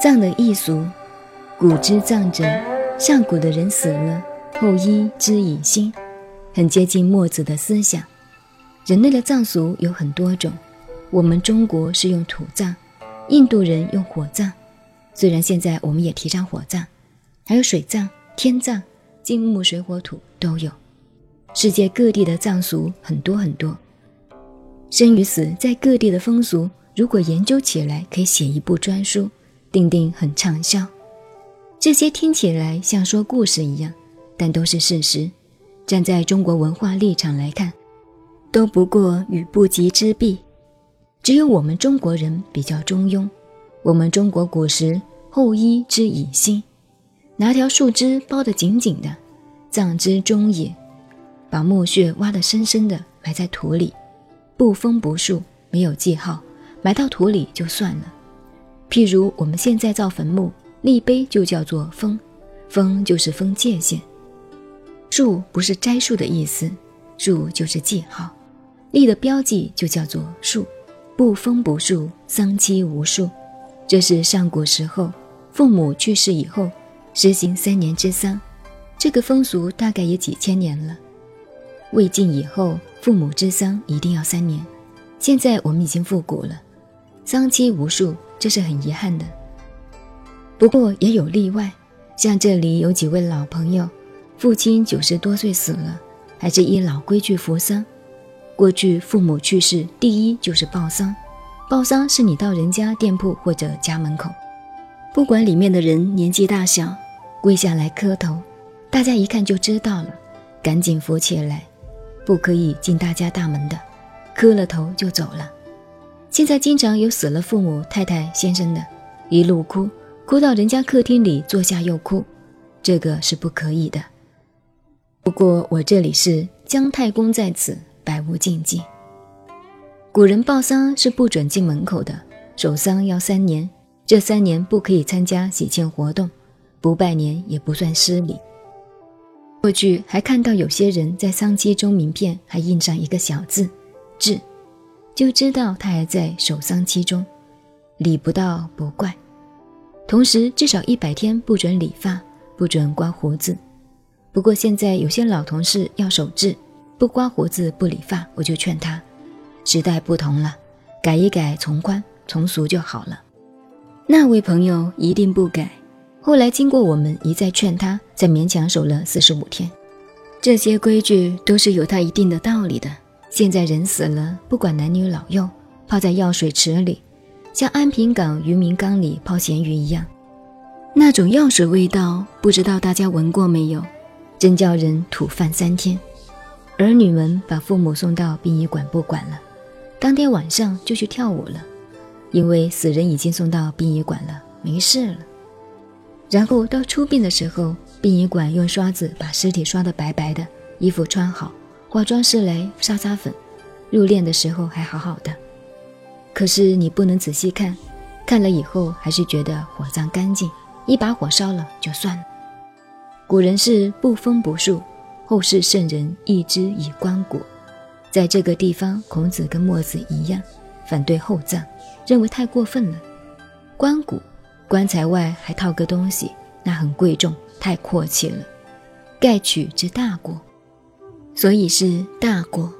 葬的易俗，古之葬者，上古的人死了后衣之以薪，很接近墨子的思想。人类的葬俗有很多种，我们中国是用土葬，印度人用火葬。虽然现在我们也提倡火葬，还有水葬、天葬，金木水火土都有。世界各地的葬俗很多很多，生与死在各地的风俗，如果研究起来，可以写一部专书。定定很畅销，这些听起来像说故事一样，但都是事实。站在中国文化立场来看，都不过与不及之弊。只有我们中国人比较中庸。我们中国古时后衣之以心，拿条树枝包得紧紧的，葬之中也，把墓穴挖得深深的，埋在土里，不封不树，没有记号，埋到土里就算了。譬如我们现在造坟墓立碑，就叫做封，封就是封界限。树不是摘树的意思，树就是记号，立的标记就叫做树。不封不树，丧期无数。这是上古时候父母去世以后实行三年之丧，这个风俗大概也几千年了。魏晋以后父母之丧一定要三年，现在我们已经复古了，丧期无数。这是很遗憾的，不过也有例外，像这里有几位老朋友，父亲九十多岁死了，还是依老规矩服丧。过去父母去世，第一就是报丧，报丧是你到人家店铺或者家门口，不管里面的人年纪大小，跪下来磕头，大家一看就知道了，赶紧扶起来，不可以进大家大门的，磕了头就走了。现在经常有死了父母、太太、先生的，一路哭，哭到人家客厅里坐下又哭，这个是不可以的。不过我这里是姜太公在此，百无禁忌。古人报丧是不准进门口的，守丧要三年，这三年不可以参加喜庆活动，不拜年也不算失礼。过去还看到有些人在丧期中名片还印上一个小字“至”。就知道他还在守丧期中，理不到不怪。同时，至少一百天不准理发，不准刮胡子。不过现在有些老同事要守制，不刮胡子不理发，我就劝他：时代不同了，改一改，从宽从俗就好了。那位朋友一定不改。后来经过我们一再劝他，才勉强守了四十五天。这些规矩都是有它一定的道理的。现在人死了，不管男女老幼，泡在药水池里，像安平港渔民缸里泡咸鱼一样。那种药水味道，不知道大家闻过没有？真叫人吐饭三天。儿女们把父母送到殡仪馆不管了，当天晚上就去跳舞了，因为死人已经送到殡仪馆了，没事了。然后到出殡的时候，殡仪馆用刷子把尸体刷得白白的，衣服穿好。化妆师来擦擦粉，入殓的时候还好好的，可是你不能仔细看，看了以后还是觉得火葬干净，一把火烧了就算了。古人是不封不树，后世圣人一之以棺椁。在这个地方，孔子跟墨子一样，反对厚葬，认为太过分了。棺椁，棺材外还套个东西，那很贵重，太阔气了，盖取之大过。所以是大过。